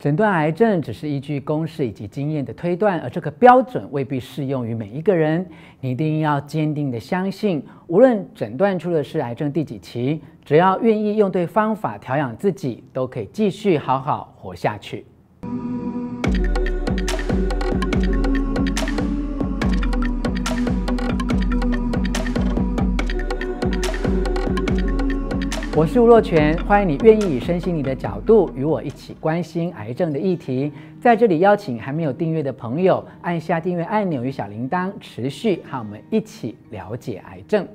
诊断癌症只是依据公式以及经验的推断，而这个标准未必适用于每一个人。你一定要坚定的相信，无论诊断出的是癌症第几期，只要愿意用对方法调养自己，都可以继续好好活下去。我是吴若泉，欢迎你愿意以身心灵的角度与我一起关心癌症的议题。在这里邀请还没有订阅的朋友按下订阅按钮与小铃铛，持续和我们一起了解癌症。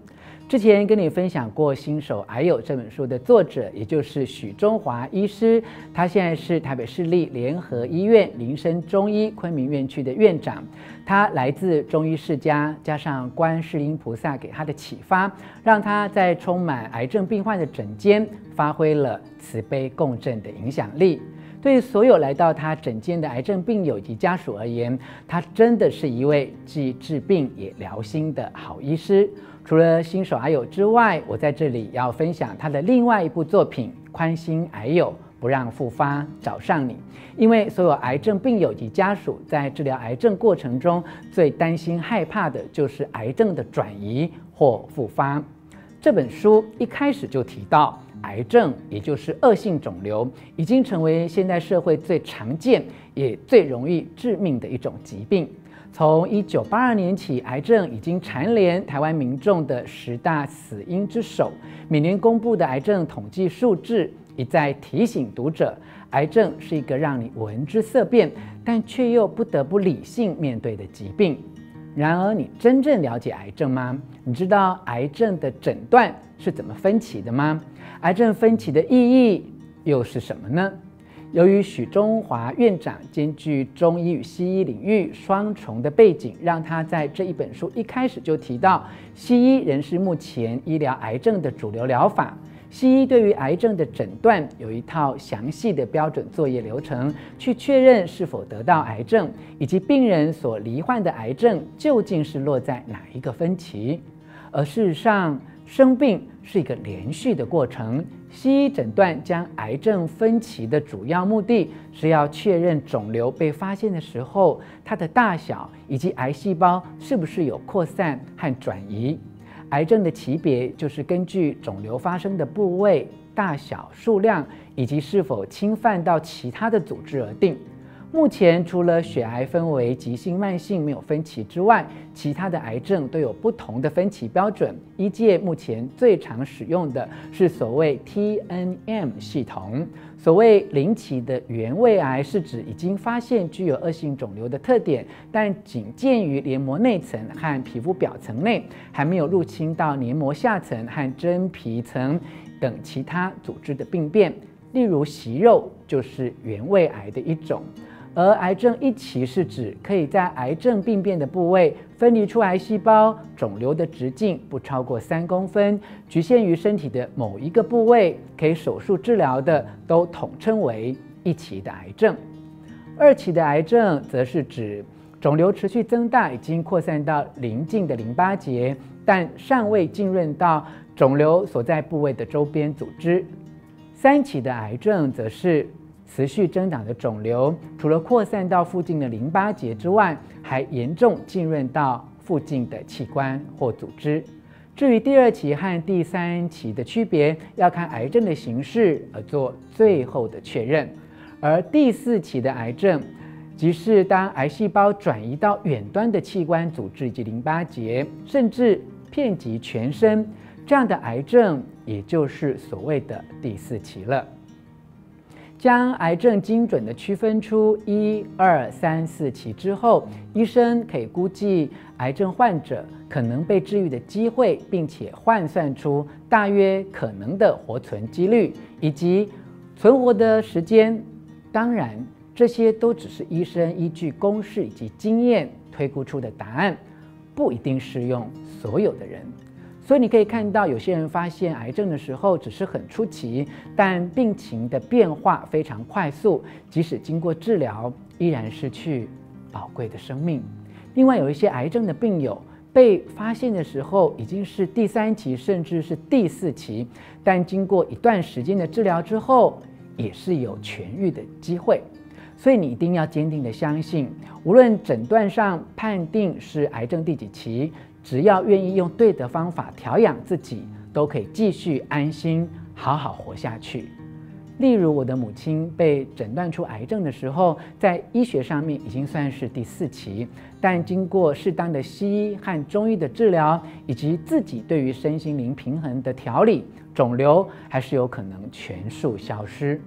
之前跟你分享过《新手癌友》这本书的作者，也就是许中华医师，他现在是台北市立联合医院林森中医昆明院区的院长。他来自中医世家，加上观世音菩萨给他的启发，让他在充满癌症病患的诊间发挥了慈悲共振的影响力。对所有来到他诊间的癌症病友及家属而言，他真的是一位既治病也疗心的好医师。除了新手癌友之外，我在这里要分享他的另外一部作品《宽心癌友，不让复发找上你》。因为所有癌症病友及家属在治疗癌症过程中，最担心害怕的就是癌症的转移或复发。这本书一开始就提到，癌症也就是恶性肿瘤，已经成为现代社会最常见也最容易致命的一种疾病。从一九八二年起，癌症已经蝉联台湾民众的十大死因之首。每年公布的癌症统计数字一再提醒读者，癌症是一个让你闻之色变，但却又不得不理性面对的疾病。然而，你真正了解癌症吗？你知道癌症的诊断是怎么分歧的吗？癌症分歧的意义又是什么呢？由于许中华院长兼具中医与西医领域双重的背景，让他在这一本书一开始就提到，西医仍是目前医疗癌症的主流疗法。西医对于癌症的诊断有一套详细的标准作业流程，去确认是否得到癌症，以及病人所罹患的癌症究竟是落在哪一个分期。而事实上，生病是一个连续的过程。西医诊断将癌症分期的主要目的是要确认肿瘤被发现的时候，它的大小以及癌细胞是不是有扩散和转移。癌症的级别就是根据肿瘤发生的部位、大小、数量以及是否侵犯到其他的组织而定。目前，除了血癌分为急性、慢性没有分期之外，其他的癌症都有不同的分期标准。医界目前最常使用的是所谓 TNM 系统。所谓零期的原位癌，是指已经发现具有恶性肿瘤的特点，但仅见于黏膜内层和皮肤表层内，还没有入侵到黏膜下层和真皮层等其他组织的病变。例如息肉就是原位癌的一种。而癌症一期是指可以在癌症病变的部位分离出癌细胞，肿瘤的直径不超过三公分，局限于身体的某一个部位，可以手术治疗的，都统称为一期的癌症。二期的癌症则是指肿瘤持续增大，已经扩散到邻近的淋巴结，但尚未浸润到肿瘤所在部位的周边组织。三期的癌症则是。持续增长的肿瘤，除了扩散到附近的淋巴结之外，还严重浸润到附近的器官或组织。至于第二期和第三期的区别，要看癌症的形式而做最后的确认。而第四期的癌症，即是当癌细胞转移到远端的器官组织以及淋巴结，甚至遍及全身，这样的癌症，也就是所谓的第四期了。将癌症精准地区分出一二三四期之后，医生可以估计癌症患者可能被治愈的机会，并且换算出大约可能的活存几率以及存活的时间。当然，这些都只是医生依据公式以及经验推估出的答案，不一定适用所有的人。所以你可以看到，有些人发现癌症的时候只是很初期，但病情的变化非常快速，即使经过治疗，依然失去宝贵的生命。另外，有一些癌症的病友被发现的时候已经是第三期，甚至是第四期，但经过一段时间的治疗之后，也是有痊愈的机会。所以你一定要坚定地相信，无论诊断上判定是癌症第几期，只要愿意用对的方法调养自己，都可以继续安心好好活下去。例如，我的母亲被诊断出癌症的时候，在医学上面已经算是第四期，但经过适当的西医和中医的治疗，以及自己对于身心灵平衡的调理，肿瘤还是有可能全数消失。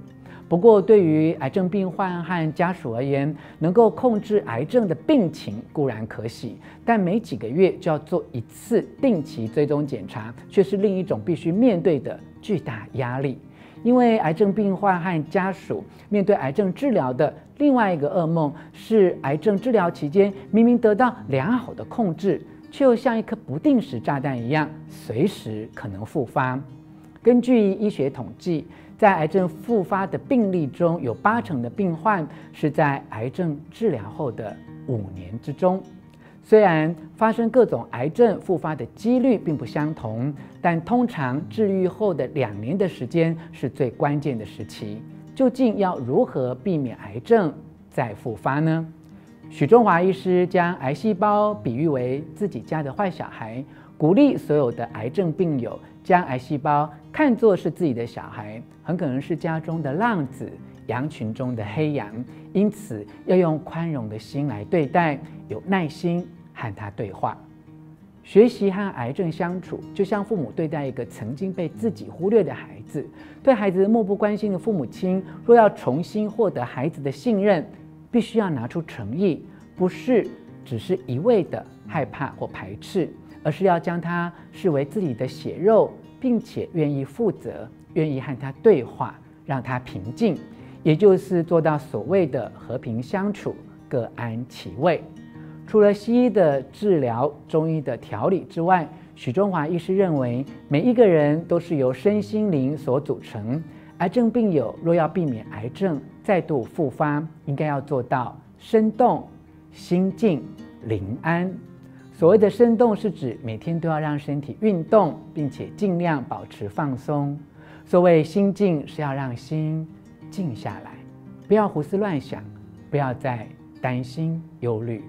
不过，对于癌症病患和家属而言，能够控制癌症的病情固然可喜，但每几个月就要做一次定期追踪检查，却是另一种必须面对的巨大压力。因为癌症病患和家属面对癌症治疗的另外一个噩梦是，癌症治疗期间明明得到良好的控制，却又像一颗不定时炸弹一样，随时可能复发。根据医学统计，在癌症复发的病例中，有八成的病患是在癌症治疗后的五年之中。虽然发生各种癌症复发的几率并不相同，但通常治愈后的两年的时间是最关键的时期。究竟要如何避免癌症再复发呢？许中华医师将癌细胞比喻为自己家的坏小孩，鼓励所有的癌症病友将癌细胞看作是自己的小孩，很可能是家中的浪子。羊群中的黑羊，因此要用宽容的心来对待，有耐心和他对话。学习和癌症相处，就像父母对待一个曾经被自己忽略的孩子。对孩子漠不关心的父母亲，若要重新获得孩子的信任，必须要拿出诚意，不是只是一味的害怕或排斥，而是要将他视为自己的血肉，并且愿意负责，愿意和他对话，让他平静。也就是做到所谓的和平相处，各安其位。除了西医的治疗、中医的调理之外，许中华医师认为，每一个人都是由身心灵所组成。癌症病友若要避免癌症再度复发，应该要做到身动、心静、灵安。所谓的生动，是指每天都要让身体运动，并且尽量保持放松。所谓心静，是要让心。静下来，不要胡思乱想，不要再担心忧虑。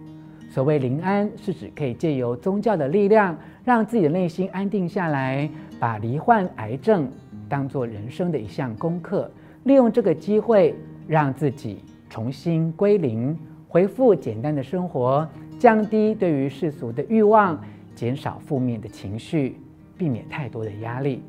所谓临安，是指可以借由宗教的力量，让自己的内心安定下来，把罹患癌症当作人生的一项功课，利用这个机会，让自己重新归零，恢复简单的生活，降低对于世俗的欲望，减少负面的情绪，避免太多的压力。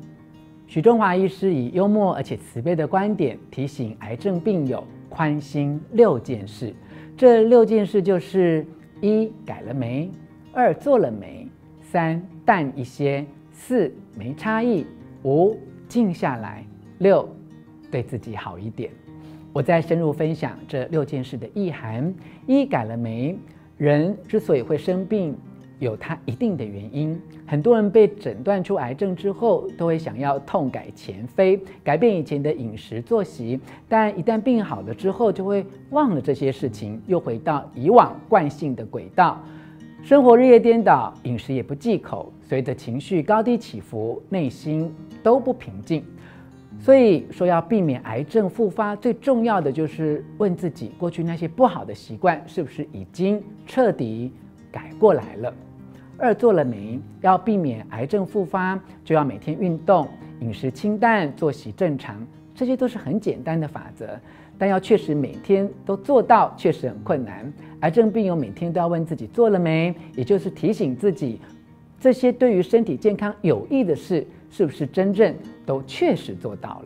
许中华医师以幽默而且慈悲的观点提醒癌症病友宽心六件事。这六件事就是：一改了没？二做了没？三淡一些？四没差异？五静下来？六对自己好一点。我再深入分享这六件事的意涵。一改了没？人之所以会生病。有它一定的原因，很多人被诊断出癌症之后，都会想要痛改前非，改变以前的饮食作息，但一旦病好了之后，就会忘了这些事情，又回到以往惯性的轨道，生活日夜颠倒，饮食也不忌口，随着情绪高低起伏，内心都不平静。所以说，要避免癌症复发，最重要的就是问自己，过去那些不好的习惯是不是已经彻底改过来了。二做了没？要避免癌症复发，就要每天运动，饮食清淡，作息正常，这些都是很简单的法则。但要确实每天都做到，确实很困难。癌症病友每天都要问自己做了没，也就是提醒自己，这些对于身体健康有益的事，是不是真正都确实做到了？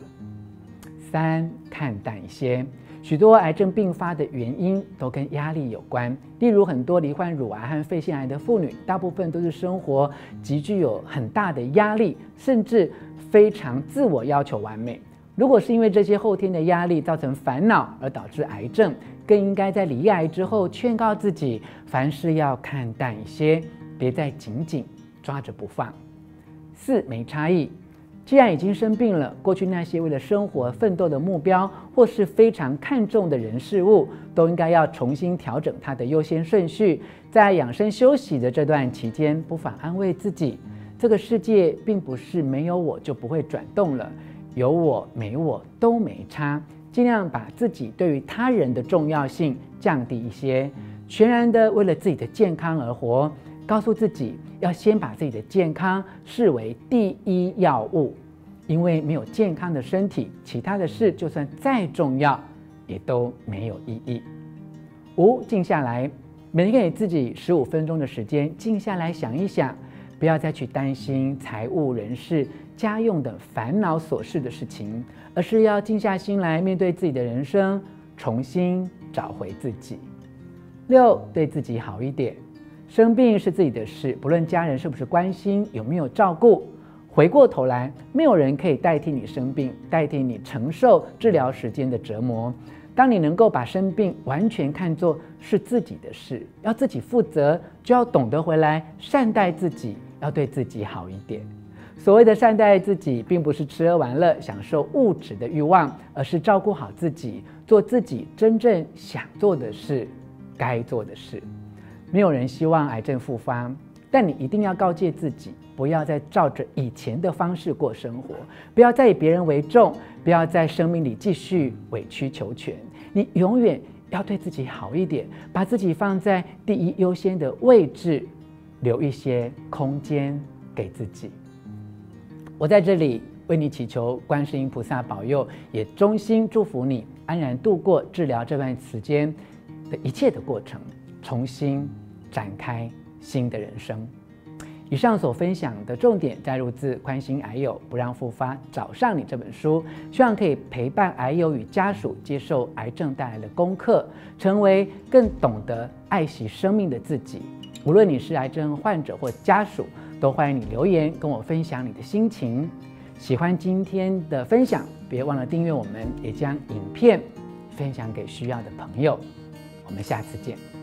三看淡一些。许多癌症并发的原因都跟压力有关，例如很多罹患乳癌和肺腺癌的妇女，大部分都是生活极具有很大的压力，甚至非常自我要求完美。如果是因为这些后天的压力造成烦恼而导致癌症，更应该在罹癌之后劝告自己，凡事要看淡一些，别再紧紧抓着不放。四没差异。既然已经生病了，过去那些为了生活奋斗的目标，或是非常看重的人事物，都应该要重新调整它的优先顺序。在养生休息的这段期间，不妨安慰自己：这个世界并不是没有我就不会转动了，有我没我都没差。尽量把自己对于他人的重要性降低一些，全然的为了自己的健康而活。告诉自己要先把自己的健康视为第一要务，因为没有健康的身体，其他的事就算再重要，也都没有意义。五，静下来，每天给自己十五分钟的时间，静下来想一想，不要再去担心财务、人事、家用等烦恼琐事的事情，而是要静下心来面对自己的人生，重新找回自己。六，对自己好一点。生病是自己的事，不论家人是不是关心，有没有照顾，回过头来，没有人可以代替你生病，代替你承受治疗时间的折磨。当你能够把生病完全看作是自己的事，要自己负责，就要懂得回来善待自己，要对自己好一点。所谓的善待自己，并不是吃喝玩乐、享受物质的欲望，而是照顾好自己，做自己真正想做的事，该做的事。没有人希望癌症复发，但你一定要告诫自己，不要再照着以前的方式过生活，不要再以别人为重，不要在生命里继续委曲求全。你永远要对自己好一点，把自己放在第一优先的位置，留一些空间给自己。我在这里为你祈求观世音菩萨保佑，也衷心祝福你安然度过治疗这段时间的一切的过程。重新展开新的人生。以上所分享的重点摘录自《宽心癌友不让复发找上你》这本书，希望可以陪伴癌友与家属接受癌症带来的功课，成为更懂得爱惜生命的自己。无论你是癌症患者或家属，都欢迎你留言跟我分享你的心情。喜欢今天的分享，别忘了订阅我们，也将影片分享给需要的朋友。我们下次见。